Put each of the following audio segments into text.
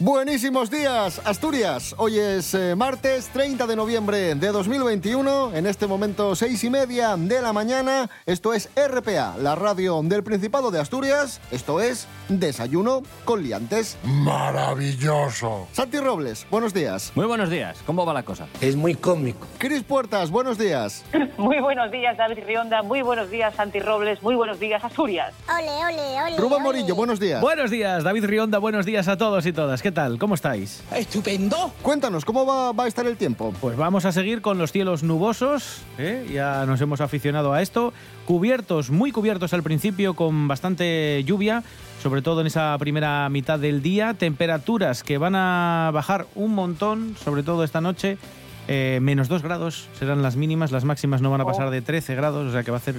Buenísimos días, Asturias. Hoy es eh, martes 30 de noviembre de 2021. En este momento, seis y media de la mañana. Esto es RPA, la radio del Principado de Asturias. Esto es Desayuno con Liantes. Maravilloso. Santi Robles, buenos días. Muy buenos días, ¿cómo va la cosa? Es muy cómico. Cris Puertas, buenos días. Muy buenos días, David Rionda. Muy buenos días, Santi Robles. Muy buenos días, Asturias. Ole, ole, ole. Rubén. Morillo, buenos días. Buenos días, David Rionda, buenos días a todos y todas. ¿Qué tal? ¿Cómo estáis? Estupendo. Cuéntanos, ¿cómo va, va a estar el tiempo? Pues vamos a seguir con los cielos nubosos, ¿eh? ya nos hemos aficionado a esto, cubiertos, muy cubiertos al principio, con bastante lluvia, sobre todo en esa primera mitad del día, temperaturas que van a bajar un montón, sobre todo esta noche, eh, menos 2 grados serán las mínimas, las máximas no van a pasar de 13 grados, o sea que va a hacer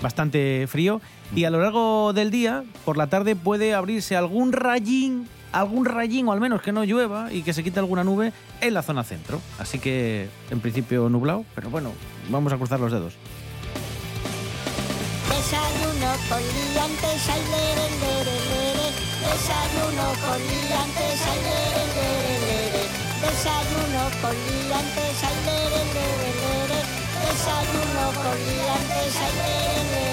bastante frío. Y a lo largo del día, por la tarde, puede abrirse algún rayín, algún rayín, o al menos que no llueva y que se quite alguna nube en la zona centro. Así que, en principio, nublado, pero bueno, vamos a cruzar los dedos. Desayuno.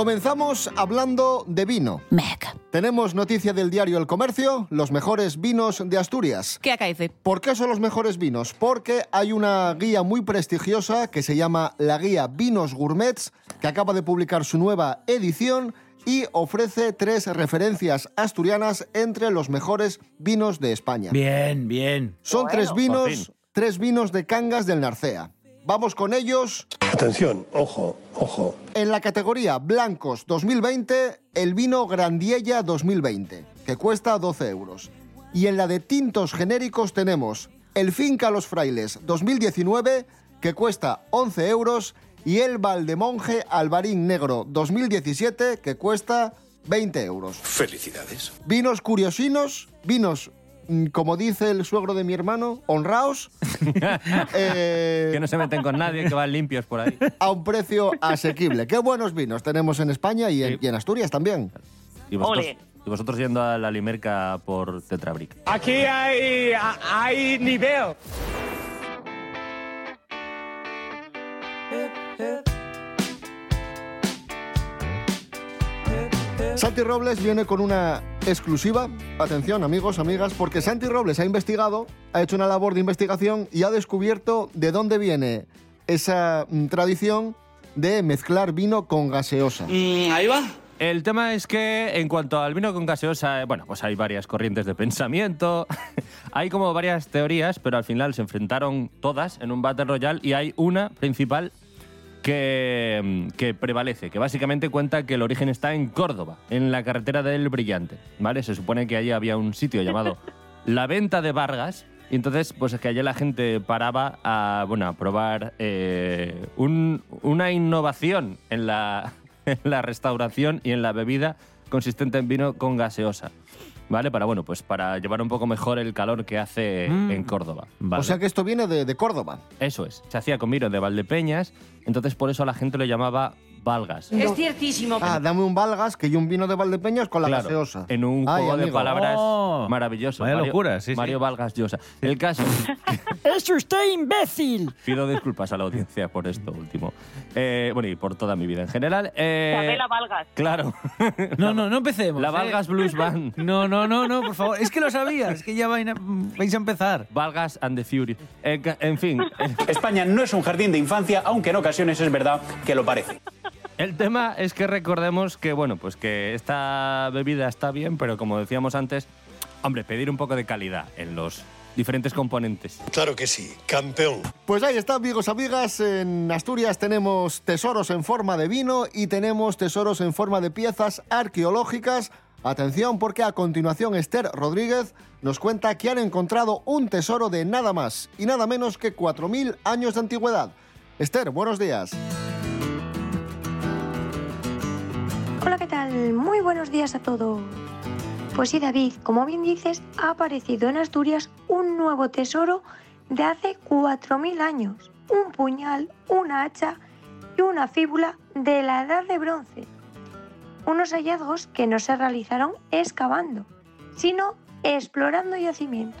Comenzamos hablando de vino. Meg. Tenemos noticia del diario El Comercio, los mejores vinos de Asturias. ¿Qué acaece? ¿Por qué son los mejores vinos? Porque hay una guía muy prestigiosa que se llama la guía Vinos Gourmets, que acaba de publicar su nueva edición y ofrece tres referencias asturianas entre los mejores vinos de España. Bien, bien. Son Bueno, tres vinos, tres vinos de Cangas del Narcea. Vamos con ellos. Atención, ojo, ojo. En la categoría blancos 2020, el vino Grandiella 2020, que cuesta 12 euros. Y en la de tintos genéricos tenemos el Finca Los Frailes 2019, que cuesta 11 euros, y el Valdemonje Albarín Negro 2017, que cuesta 20 euros. Felicidades. Vinos curiosinos, vinos, como dice el suegro de mi hermano, honraos, eh, Que no se meten con nadie, que van limpios por ahí. a un precio asequible. Qué buenos vinos tenemos en España y en, Sí. y en Asturias también. Y vosotros, Ole. y vosotros yendo a la Limerca por Tetrabric. Aquí hay, hay nivel. Santi Robles viene con una exclusiva. Atención, amigos, amigas, porque Santi Robles ha investigado, ha hecho una labor de investigación y ha descubierto de dónde viene esa mm, tradición de mezclar vino con gaseosa. ahí va. El tema es que en cuanto al vino con gaseosa, eh, bueno, pues hay varias corrientes de pensamiento, hay como varias teorías, pero al final se enfrentaron todas en un Battle Royale y hay una principal que, que prevalece, que básicamente cuenta que el origen está en Córdoba, en la carretera del Brillante, ¿vale? Se supone que allí había un sitio llamado La Venta de Vargas, y entonces, pues es que allí la gente paraba a, bueno, a probar eh, un- una innovación en la, en la restauración y en la bebida consistente en vino con gaseosa. ¿Vale? Para, bueno, pues para llevar un poco mejor el calor que hace Mm. en Córdoba. ¿vale? O sea que esto viene de, de Córdoba. Eso es. Se hacía con vino de Valdepeñas, entonces por eso la gente lo llamaba Valgas. Es ciertísimo. Ah, dame un Valgas que y un vino de Valdepeñas con la Claro, gaseosa. En un Ay, juego de palabras Oh, maravilloso. vaya Mario- locura, sí, sí. Mario Valgas Llosa. El caso. ¡Es usted imbécil! Pido disculpas a la audiencia por esto último. Eh, bueno, y por toda mi vida en general. Eh, Isabela Valgas. Claro. No, no, no empecemos. La ¿eh? Valgas Blues Band. No, no, no, no, por favor. Es que lo sabía, es que ya vais a empezar. Valgas and the Fury. Eh, ca- en fin, España no es un jardín de infancia, aunque en ocasiones es verdad que lo parece. el tema es que recordemos que, bueno, pues que esta bebida está bien, pero como decíamos antes, hombre, pedir un poco de calidad en los diferentes componentes. Claro que sí, campeón. Pues ahí está, amigos, amigas. En Asturias tenemos tesoros en forma de vino y tenemos tesoros en forma de piezas arqueológicas. Atención porque a continuación Esther Rodríguez nos cuenta que han encontrado un tesoro de nada más y nada menos que 4.000 años de antigüedad. Esther, buenos días. Hola, ¿qué tal? Muy buenos días a todos. Pues sí, David, como bien dices, ha aparecido en Asturias un nuevo tesoro de hace 4.000 años. Un puñal, una hacha y una fíbula de la Edad de Bronce. Unos hallazgos que no se realizaron excavando, sino explorando yacimientos.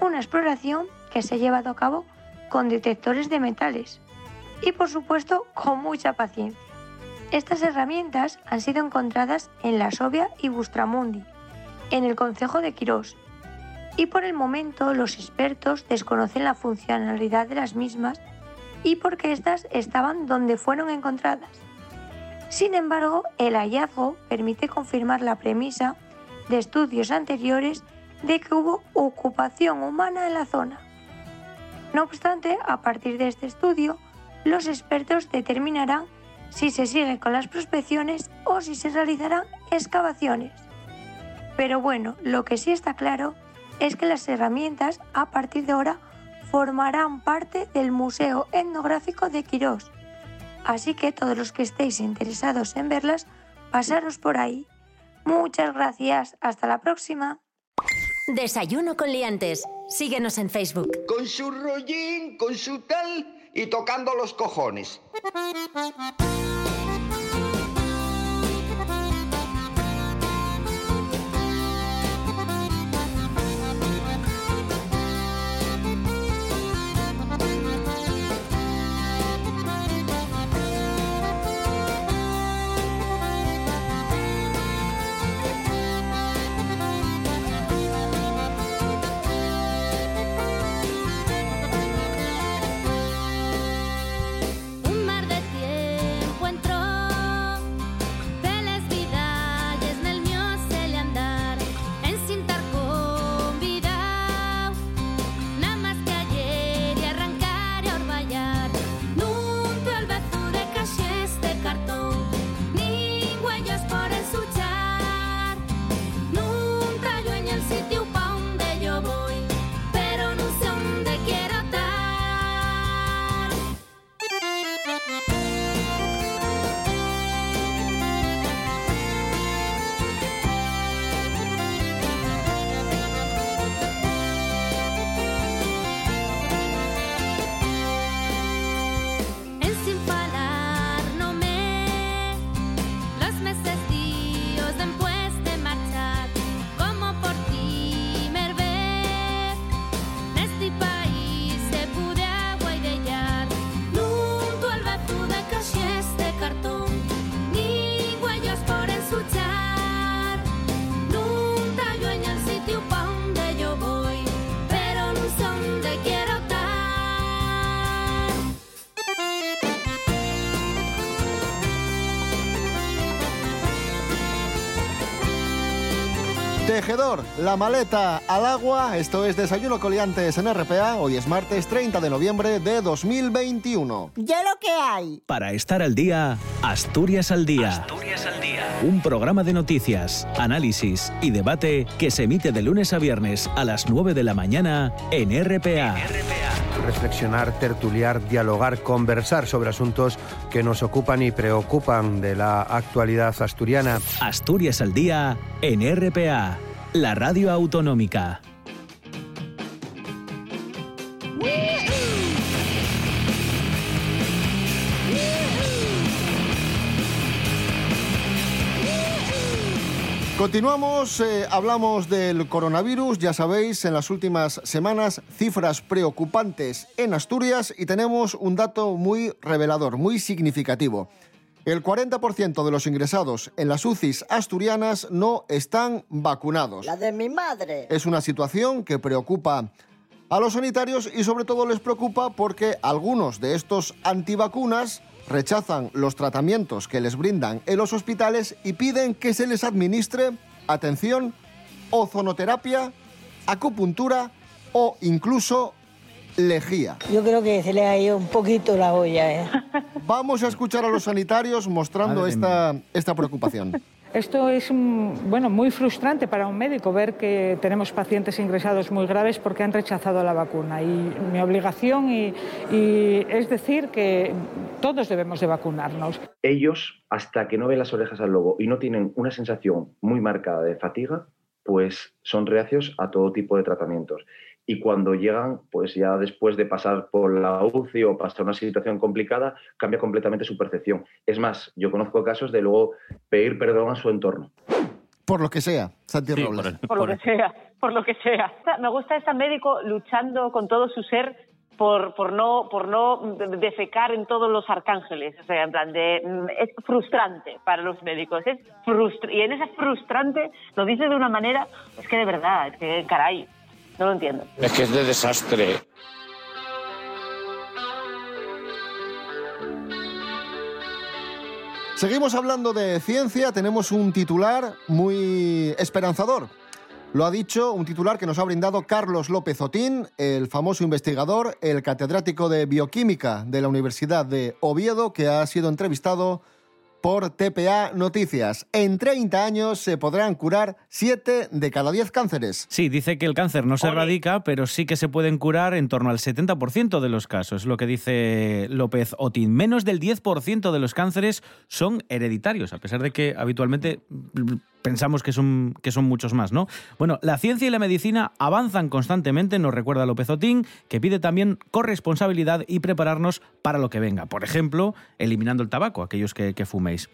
Una exploración que se ha llevado a cabo con detectores de metales y por supuesto con mucha paciencia. Estas herramientas han sido encontradas en La Sobia y Bustramundi, en el concejo de Quirós, y por el momento los expertos desconocen la funcionalidad de las mismas y por qué éstas estaban donde fueron encontradas. Sin embargo, el hallazgo permite confirmar la premisa de estudios anteriores de que hubo ocupación humana en la zona. No obstante, a partir de este estudio, los expertos determinarán si se sigue con las prospecciones o si se realizarán excavaciones. Pero bueno, lo que sí está claro es que las herramientas a partir de ahora formarán parte del Museo Etnográfico de Quirós. Así que todos los que estéis interesados en verlas, pasaros por ahí. Muchas gracias, hasta la próxima. Desayuno con liantes. Síguenos en Facebook. Con su rollín, con su tal y tocando los cojones. Tejedor, la maleta al agua. Esto es Desayuno Coliantes en RPA. Hoy es martes 30 de noviembre de 2021. Ya lo que hay. Para estar al día, Asturias al día. Asturias al día. Un programa de noticias, análisis y debate que se emite de lunes a viernes a las 9 de la mañana en RPA. reflexionar, tertuliar, dialogar, conversar sobre asuntos que nos ocupan y preocupan de la actualidad asturiana. Asturias al día en RPA, la radio autonómica. Continuamos, eh, hablamos del coronavirus, ya sabéis, en las últimas semanas cifras preocupantes en Asturias y tenemos un dato muy revelador, muy significativo. El 40% de los ingresados en las UCIs asturianas no están vacunados. La de mi madre. Es una situación que preocupa a los sanitarios y sobre todo les preocupa porque algunos de estos antivacunas rechazan los tratamientos que les brindan en los hospitales y piden que se les administre, atención, ozonoterapia, acupuntura o incluso lejía. Yo creo que se le ha ido un poquito la olla. ¿eh? Vamos a escuchar a los sanitarios mostrando esta, esta preocupación. Esto es bueno, muy frustrante para un médico ver que tenemos pacientes ingresados muy graves porque han rechazado la vacuna. Y mi obligación y, y es decir que todos debemos de vacunarnos. Ellos, hasta que no ven las orejas al lobo y no tienen una sensación muy marcada de fatiga, pues son reacios a todo tipo de tratamientos. Y cuando llegan, pues ya después de pasar por la UCI o pasar una situación complicada, cambia completamente su percepción. Es más, yo conozco casos de luego pedir perdón a su entorno. Por lo que sea, Santi Robles. Por lo que sea, por lo que sea. Me gusta este médico luchando con todo su ser por, por no por no defecar en todos los arcángeles. O sea, en plan de mm, es frustrante para los médicos. Es frustra y en ese frustrante lo dice de una manera, es que de verdad, es que caray, no lo entiendo. Es que es de desastre. Seguimos hablando de ciencia, tenemos un titular muy esperanzador. Lo ha dicho un titular que nos ha brindado Carlos López Otín, el famoso investigador, el catedrático de bioquímica de la Universidad de Oviedo, que ha sido entrevistado por TPA Noticias. En 30 años se podrán curar 7 de cada 10 cánceres. Sí, dice que el cáncer no se erradica, pero sí que se pueden curar en torno al 70% de los casos, es lo que dice López Otín. Menos del 10% de los cánceres son hereditarios, a pesar de que habitualmente pensamos que son, que son muchos más, ¿no? Bueno, la ciencia y la medicina avanzan constantemente, nos recuerda López Otín, que pide también corresponsabilidad y prepararnos para lo que venga. Por ejemplo, eliminando el tabaco, aquellos que, que fuméis.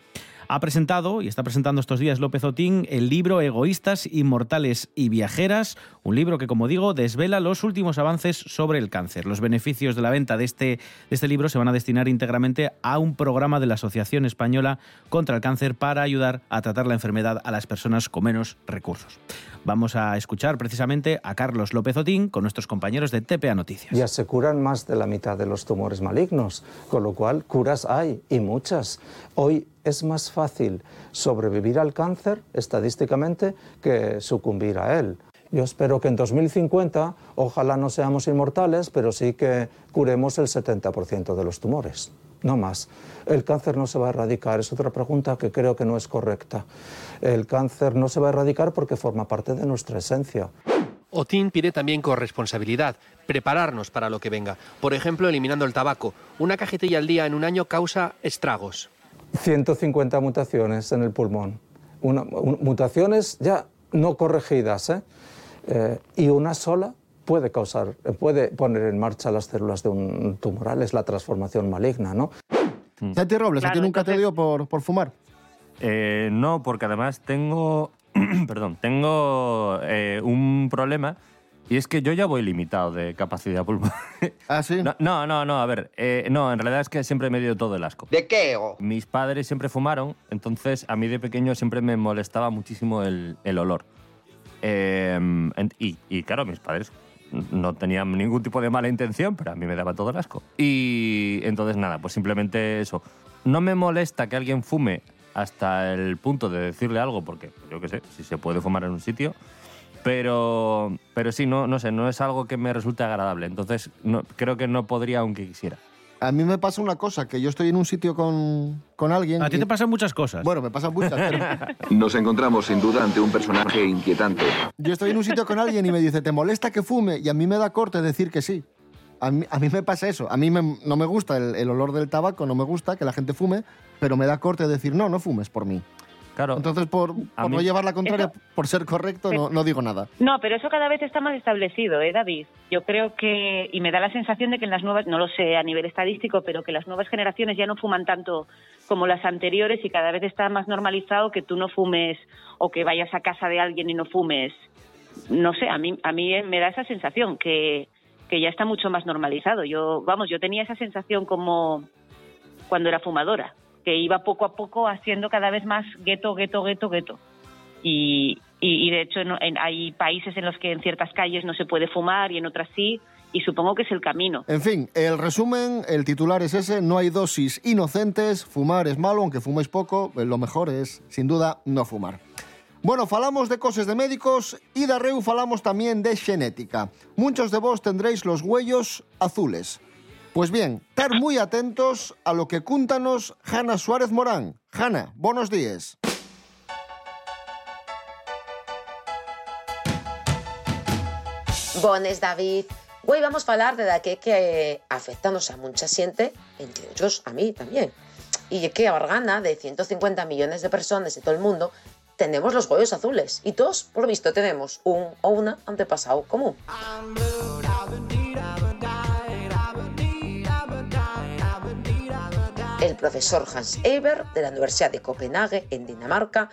Ha presentado y está presentando estos días López Otín el libro Egoístas, Inmortales y Viajeras, un libro que, como digo, desvela los últimos avances sobre el cáncer. Los beneficios de la venta de este, de este libro se van a destinar íntegramente a un programa de la Asociación Española contra el Cáncer para ayudar a tratar la enfermedad a las personas con menos recursos. Vamos a escuchar precisamente a Carlos López Otín con nuestros compañeros de TPA Noticias. Ya se curan más de la mitad de los tumores malignos, con lo cual curas hay y muchas. Hoy es más fácil sobrevivir al cáncer estadísticamente que sucumbir a él. Yo espero que en 2050, ojalá no seamos inmortales, pero sí que curemos el 70% de los tumores, no más. El cáncer no se va a erradicar, es otra pregunta que creo que no es correcta. El cáncer no se va a erradicar porque forma parte de nuestra esencia. Otín pide también corresponsabilidad, prepararnos para lo que venga. Por ejemplo, eliminando el tabaco. Una cajetilla al día en un año causa estragos. 150 mutaciones en el pulmón. Una- un- mutaciones ya no corregidas, ¿eh? Eh, y una sola puede causar, puede poner en marcha las células de un tumoral, es la transformación maligna, ¿no? Santi Robles, ¿a ti Claro, nunca te dio por, por fumar? Eh, no, porque además tengo, perdón, tengo eh, un problema y es que yo ya voy limitado de capacidad pulmonar. ¿Ah, sí? No, no, no, no, a ver, eh, no, en realidad es que siempre me dio todo el asco. ¿De qué? Mis padres siempre fumaron, entonces a mí de pequeño siempre me molestaba muchísimo el, el olor. Eh, y, y claro, mis padres no tenían ningún tipo de mala intención, pero a mí me daba todo el asco. Y entonces nada, pues simplemente eso. No me molesta que alguien fume hasta el punto de decirle algo, porque yo qué sé, si se puede fumar en un sitio. Pero, pero sí, no, no sé, no es algo que me resulte agradable. Entonces no, creo que no podría aunque quisiera. A mí me pasa una cosa, que yo estoy en un sitio con, con alguien... A ti y- te pasan muchas cosas. Bueno, me pasan muchas, pero Nos encontramos sin duda ante un personaje inquietante. yo estoy en un sitio con alguien y me dice, ¿te molesta que fume? Y a mí me da corte decir que sí. A mí, a mí me pasa eso. A mí me- no me gusta el, el olor del tabaco, no me gusta que la gente fume, pero me da corte decir, no, no fumes por mí. Claro. Entonces, por, por no llevar la contraria, Eso- por ser correcto, no, no digo nada. No, pero eso cada vez está más establecido, ¿eh, David? Yo creo que, y me da la sensación de que en las nuevas, no lo sé a nivel estadístico, pero que las nuevas generaciones ya no fuman tanto como las anteriores y cada vez está más normalizado que tú no fumes o que vayas a casa de alguien y no fumes. No sé, a mí, a mí me da esa sensación que, que ya está mucho más normalizado. Yo, vamos, yo tenía esa sensación como cuando era fumadora, que iba poco a poco haciendo cada vez más gueto, gueto, gueto, gueto. Y, y, y de hecho en- hay países en los que en ciertas calles no se puede fumar y en otras sí, y supongo que es el camino. En fin, el resumen, el titular es ese, no hay dosis inocentes, fumar es malo, aunque fuméis poco, eh, lo mejor es, sin duda, no fumar. Bueno, falamos de cosas de médicos y de Reu falamos también de xenética. Muchos de vos tendréis los huellos azules. Pues bien, estar muy atentos a lo que cúntanos Jana Suárez Morán. Jana, buenos días. Bones, David. Hoy vamos a hablar de la que afectanos a mucha gente, entre ellos a mí también. Y que a organa de 150 millones de personas de todo el mundo tenemos los huevos azules y todos, por visto, tenemos un o una antepasado común. Profesor Hans Eber, de la Universidad de Copenhague, en Dinamarca,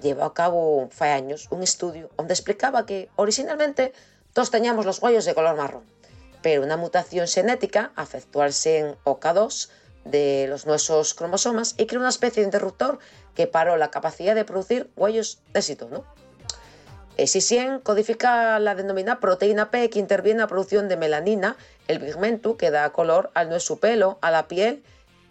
llevó a cabo hace años un estudio donde explicaba que originalmente todos teníamos los huellos de color marrón, pero una mutación genética afectó al sen OK2 de los nuestros cromosomas y creó una especie de interruptor que paró la capacidad de producir huellos de ese tono. Ese gen codifica la denominada proteína P que interviene en la producción de melanina, el pigmento que da color al nuestro pelo, a la piel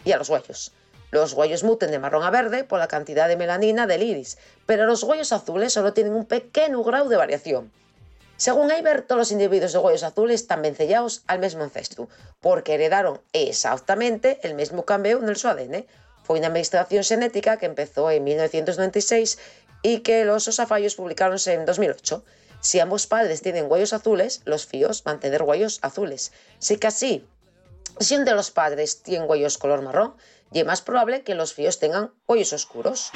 y a los huellos. Los huellos muten de marrón a verde por la cantidad de melanina del iris, pero los huellos azules solo tienen un pequeño grado de variación. Según Eiber, todos los individuos de huellos azules están vencellados al mismo ancestro, porque heredaron exactamente el mismo cambio en el su ADN. Fue una investigación genética que empezó en 1996 y que los osafallos publicaron en 2008. Si ambos padres tienen huellos azules, los fíos van a tener huellos azules. Si que así, si uno de los padres tiene huellos color marrón, y es más probable que los fíos tengan huellos oscuros.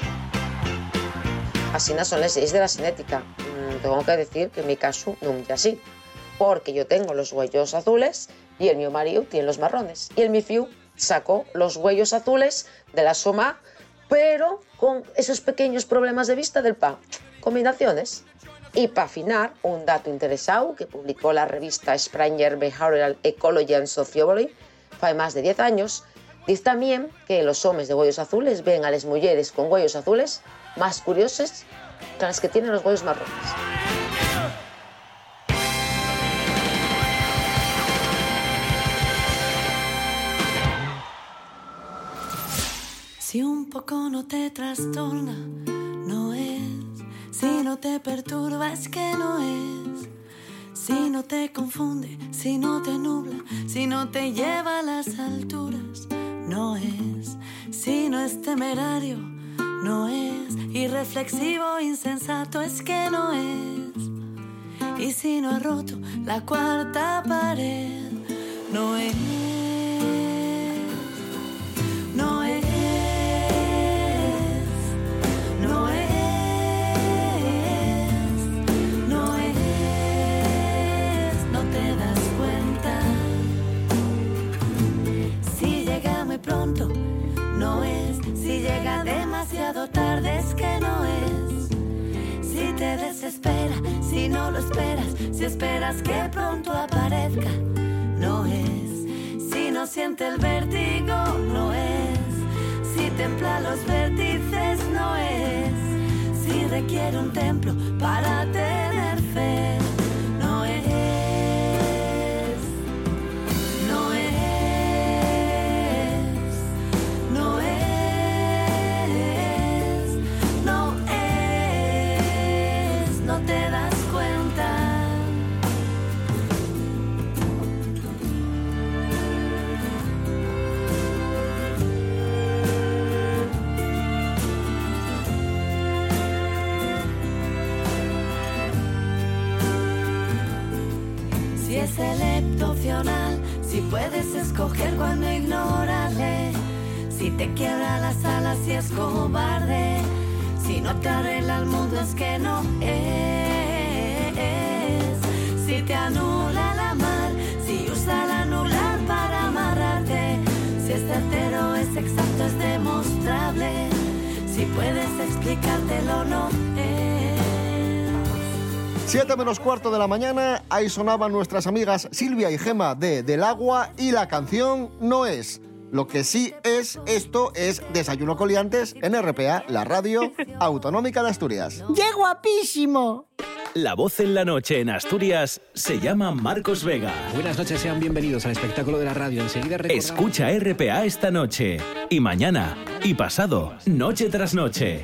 Así no son las leyes de la genética. Mm, tengo que decir que en mi caso no es así, porque yo tengo los huellos azules y el mi marido tiene los marrones. Y el mi fiu sacó los huellos azules de la soma, pero con esos pequeños problemas de vista del pa. Combinaciones. Y para afinar, un dato interesado que publicó la revista Springer Behavioral Ecology and Sociology hace más de 10 años, dice también que los hombres de huellos azules ven a las mujeres con huellos azules más curiosas que las que tienen los huellos marrones. Si un poco no te trastorna, no es. Si no te perturba, es que no es. Si no te confunde, si no te nubla, si no te lleva a las alturas, no es. Si no es temerario, no es. Irreflexivo, insensato, es que no es. Y si no ha roto la cuarta pared, no es. No lo esperas, si esperas que pronto aparezca, no es. Si no siente el vértigo, no es. Si templa los vértices, no es. Si requiere un templo para tener fe, si puedes escoger cuando ignorarle. Si te quiebra las alas, si es cobarde. Si no te arregla el mundo, es que no es. Si te anula la mar, si usa el anular para amarrarte. Si es certero, es exacto, es demostrable. Si puedes explicártelo, no es. 7 menos cuarto de la mañana, ahí sonaban nuestras amigas Silvia y Gema de Del Agua y la canción no es. Lo que sí es, esto es Desayuno Coliantes en RPA, la radio autonómica de Asturias. ¡Qué guapísimo! La voz en la noche en Asturias se llama Marcos Vega. Buenas noches, sean bienvenidos al espectáculo de la radio. Enseguida recordamos- Escucha RPA esta noche, y mañana, y pasado, noche tras noche.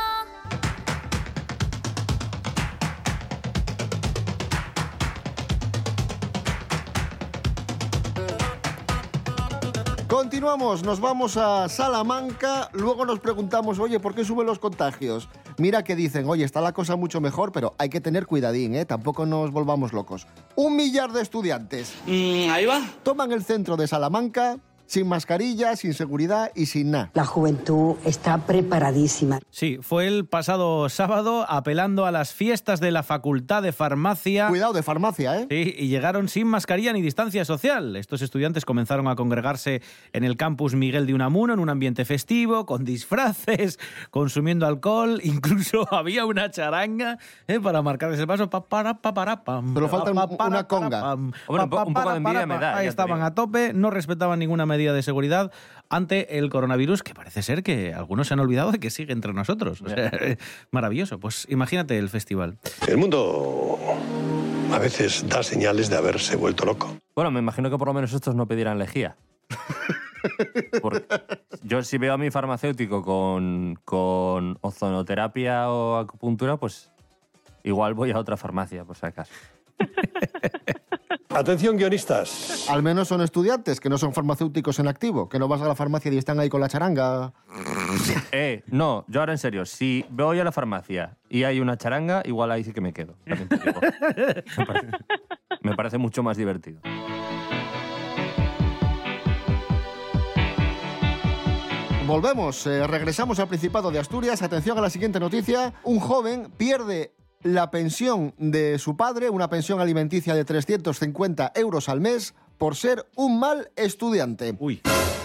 Continuamos, nos vamos a Salamanca, luego nos preguntamos, oye, ¿por qué suben los contagios? Mira que dicen, oye, está la cosa mucho mejor, pero hay que tener cuidadín, ¿eh? Tampoco nos volvamos locos. Un millar de estudiantes. ahí va. Toman el centro de Salamanca sin mascarilla, sin seguridad y sin nada. La juventud está preparadísima. Sí, fue el pasado sábado apelando a las fiestas de la Facultad de Farmacia. Cuidado, de farmacia, ¿eh? Sí, y llegaron sin mascarilla ni distancia social. Estos estudiantes comenzaron a congregarse en el campus Miguel de Unamuno en un ambiente festivo, con disfraces, consumiendo alcohol, incluso había una charanga ¿eh? para marcarles el paso. Pa, para, pa, para, pam, Pero falta pa, una conga. para, pam, Hombre, un poco de envidia me da, Ahí estaban a tope, no respetaban ninguna medida de seguridad ante el coronavirus, que parece ser que algunos se han olvidado de que sigue entre nosotros. O sea, maravilloso. Pues imagínate el festival. El mundo a veces da señales de haberse vuelto loco. Bueno, me imagino que por lo menos estos no pedirán lejía. Porque yo si veo a mi farmacéutico con, con ozonoterapia o acupuntura, pues igual voy a otra farmacia, por si acaso. Atención, guionistas. Al menos son estudiantes, que no son farmacéuticos en activo, que no vas a la farmacia y están ahí con la charanga. Eh, no, yo ahora en serio, si voy a la farmacia y hay una charanga, igual ahí sí que me quedo. también te digo. Me parece, me parece mucho más divertido. Volvemos, eh, regresamos al Principado de Asturias. Atención a la siguiente noticia. Un joven pierde la pensión de su padre, una pensión alimenticia de 350 euros al mes, por ser un mal estudiante.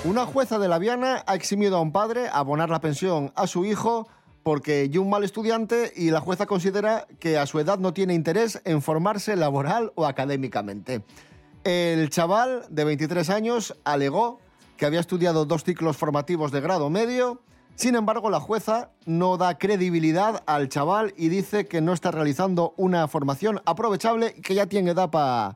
Una jueza de la Viana ha eximido a un padre a abonar la pensión a su hijo porque es un mal estudiante y la jueza considera que a su edad no tiene interés en formarse laboral o académicamente. El chaval de 23 años alegó que había estudiado dos ciclos formativos de grado medio. Sin embargo, la jueza no da credibilidad al chaval y dice que no está realizando una formación aprovechable y que ya tiene edad para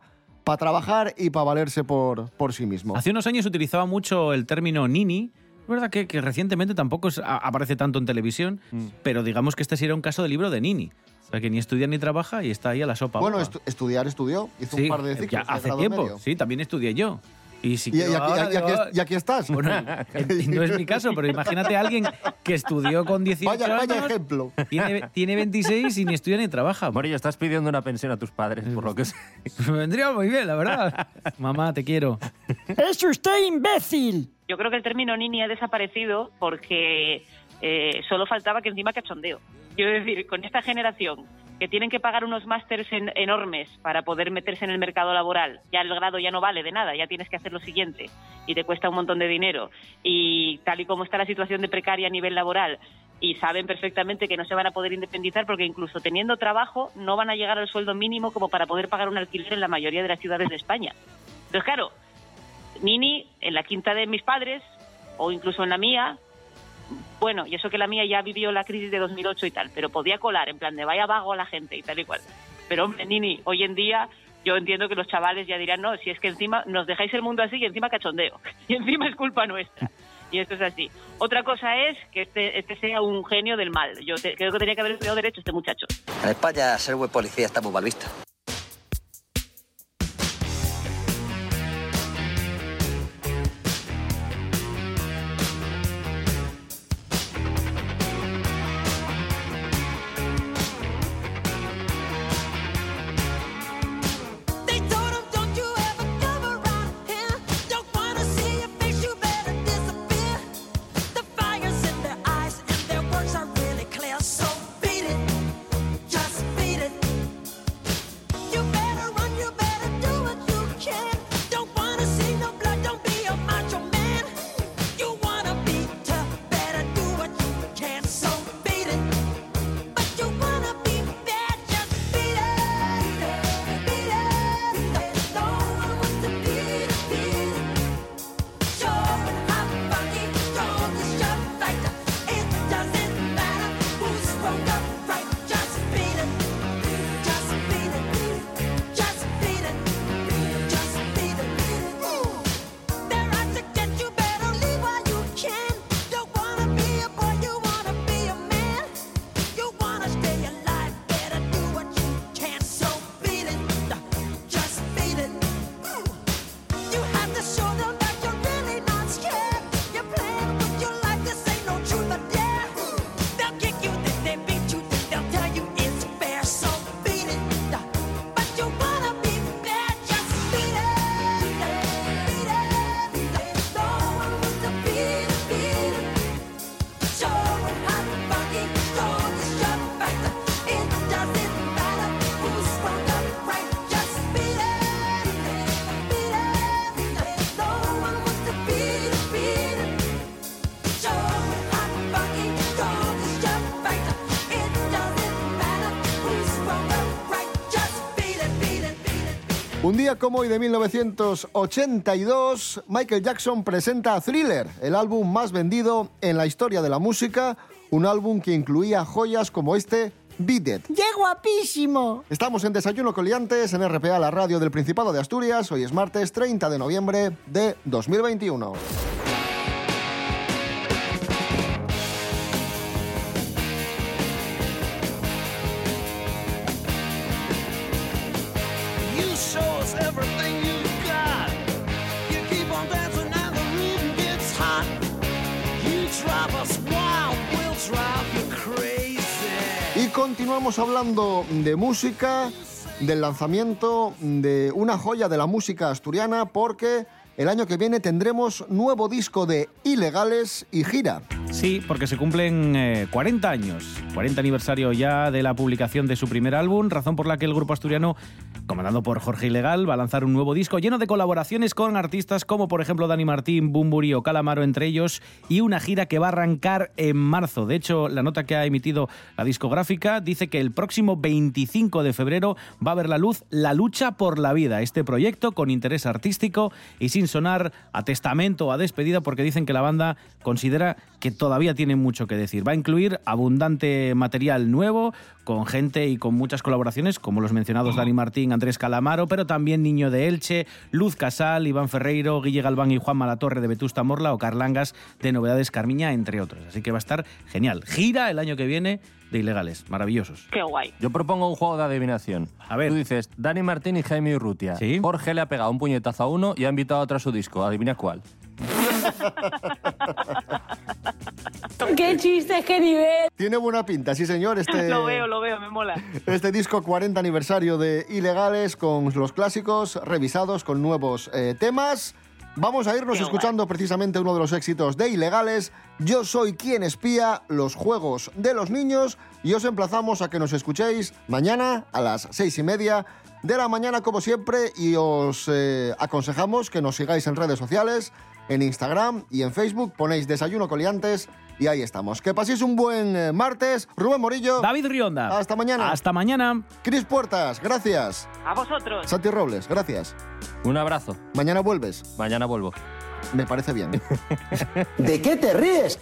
trabajar y para valerse por, por sí mismo. Hace unos años utilizaba mucho el término nini. Es verdad que, que recientemente tampoco es- a- aparece tanto en televisión, Mm. pero digamos que este sí era un caso de libro de nini. O sea, que ni estudia ni trabaja y está ahí a la sopa. Bueno, estu- estudiar estudió, hizo Sí, un par de ciclos. ya hace tiempo. medio. Sí, también estudié yo. Y, si Y, y quiero aquí, ahora, y aquí- digo, y aquí estás. Bueno, no es mi caso, pero imagínate a alguien que estudió con 18 Vaya- vaya años, ejemplo. Tiene, tiene 26 y ni estudia ni trabaja. Morillo, estás pidiendo una pensión a tus padres, por lo que sé. Me vendría muy bien, la verdad. Mamá, te quiero. ¡Es usted imbécil! Yo creo que el término nini ha desaparecido porque eh, solo faltaba que encima cachondeo. Quiero decir, con esta generación que tienen que pagar unos másters en- enormes para poder meterse en el mercado laboral, ya el grado ya no vale de nada, ya tienes que hacer lo siguiente y te cuesta un montón de dinero. Y tal y como está la situación de precaria a nivel laboral, y saben perfectamente que no se van a poder independizar porque incluso teniendo trabajo no van a llegar al sueldo mínimo como para poder pagar un alquiler en la mayoría de las ciudades de España. Entonces, claro, Nini, en la quinta de mis padres, o incluso en la mía, bueno, y eso que la mía ya vivió la crisis de 2008 y tal, pero podía colar, en plan de vaya vago a la gente y tal y cual. Pero hombre, Nini, hoy en día yo entiendo que los chavales ya dirán, no, si es que encima nos dejáis el mundo así y encima cachondeo, y encima es culpa nuestra. Y esto es así. Otra cosa es que este, este sea un genio del mal. Yo te- creo que tenía que haber estudiado Derecho este muchacho. En España ser buen policía está muy mal visto. Un día como hoy de 1982, Michael Jackson presenta Thriller, el álbum más vendido en la historia de la música, un álbum que incluía joyas como este Beat It. ¡Qué guapísimo! Estamos en Desayuno Coliantes en RPA, la radio del Principado de Asturias. Hoy es martes 30 de noviembre de 2021. Continuamos hablando de música, del lanzamiento de una joya de la música asturiana, porque el año que viene tendremos nuevo disco de Ilegales y gira. Sí, porque se cumplen eh, 40 años, 40 aniversario ya de la publicación de su primer álbum, razón por la que el grupo asturiano, comandado por Jorge Ilegal, va a lanzar un nuevo disco lleno de colaboraciones con artistas como por ejemplo Dani Martín, Bumburi o Calamaro entre ellos, y una gira que va a arrancar en marzo. De hecho, la nota que ha emitido la discográfica dice que el próximo 25 de febrero va a ver la luz La lucha por la vida, este proyecto con interés artístico y sin sonar a testamento o a despedida porque dicen que la banda considera que todavía tiene mucho que decir. Va a incluir abundante material nuevo con gente y con muchas colaboraciones como los mencionados Dani Martín, Andrés Calamaro, pero también Niño de Elche, Luz Casal, Iván Ferreiro, Guille Galván y Juan Malatorre de Vetusta Morla o Carlangas de Novedades Carmiña, entre otros. Así que va a estar genial. Gira el año que viene de Ilegales, maravillosos. Qué guay. Yo propongo un juego de adivinación. A ver. Tú dices Dani Martín y Jaime Urrutia. Jorge le ha pegado un puñetazo a uno y ha invitado a otro a su disco. Adivina cuál. ¡Qué chistes, qué nivel! Tiene buena pinta, sí señor, este, Lo veo, lo veo, me mola. este disco 40 aniversario de Ilegales con los clásicos revisados con nuevos eh, temas. Vamos a irnos Qué escuchando precisamente uno de los éxitos de Ilegales, Yo soy quien espía los juegos de los niños y os emplazamos a que nos escuchéis mañana a las seis y media de la mañana como siempre y os eh, aconsejamos que nos sigáis en redes sociales, en Instagram y en Facebook, ponéis Desayuno Coliantes y ahí estamos. Que paséis un buen eh, martes. Rubén Morillo. David Rionda. Hasta mañana. Hasta mañana. Cris Puertas, gracias. A vosotros. Santi Robles, gracias. Un abrazo. Mañana vuelves. Mañana vuelvo. Me parece bien. ¿De qué te ríes?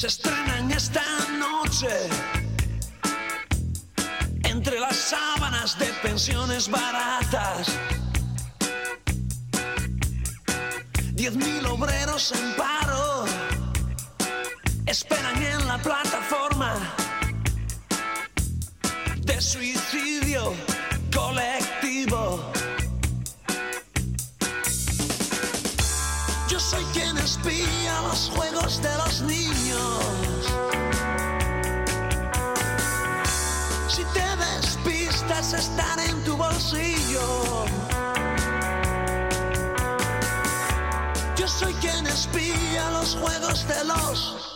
Se estrenan esta noche entre las sábanas de pensiones baratas. Diez mil obreros en paro esperan en la plataforma de suicidio espía los juegos de los niños. Si te despistas, están en tu bolsillo. Yo soy quien espía los juegos de los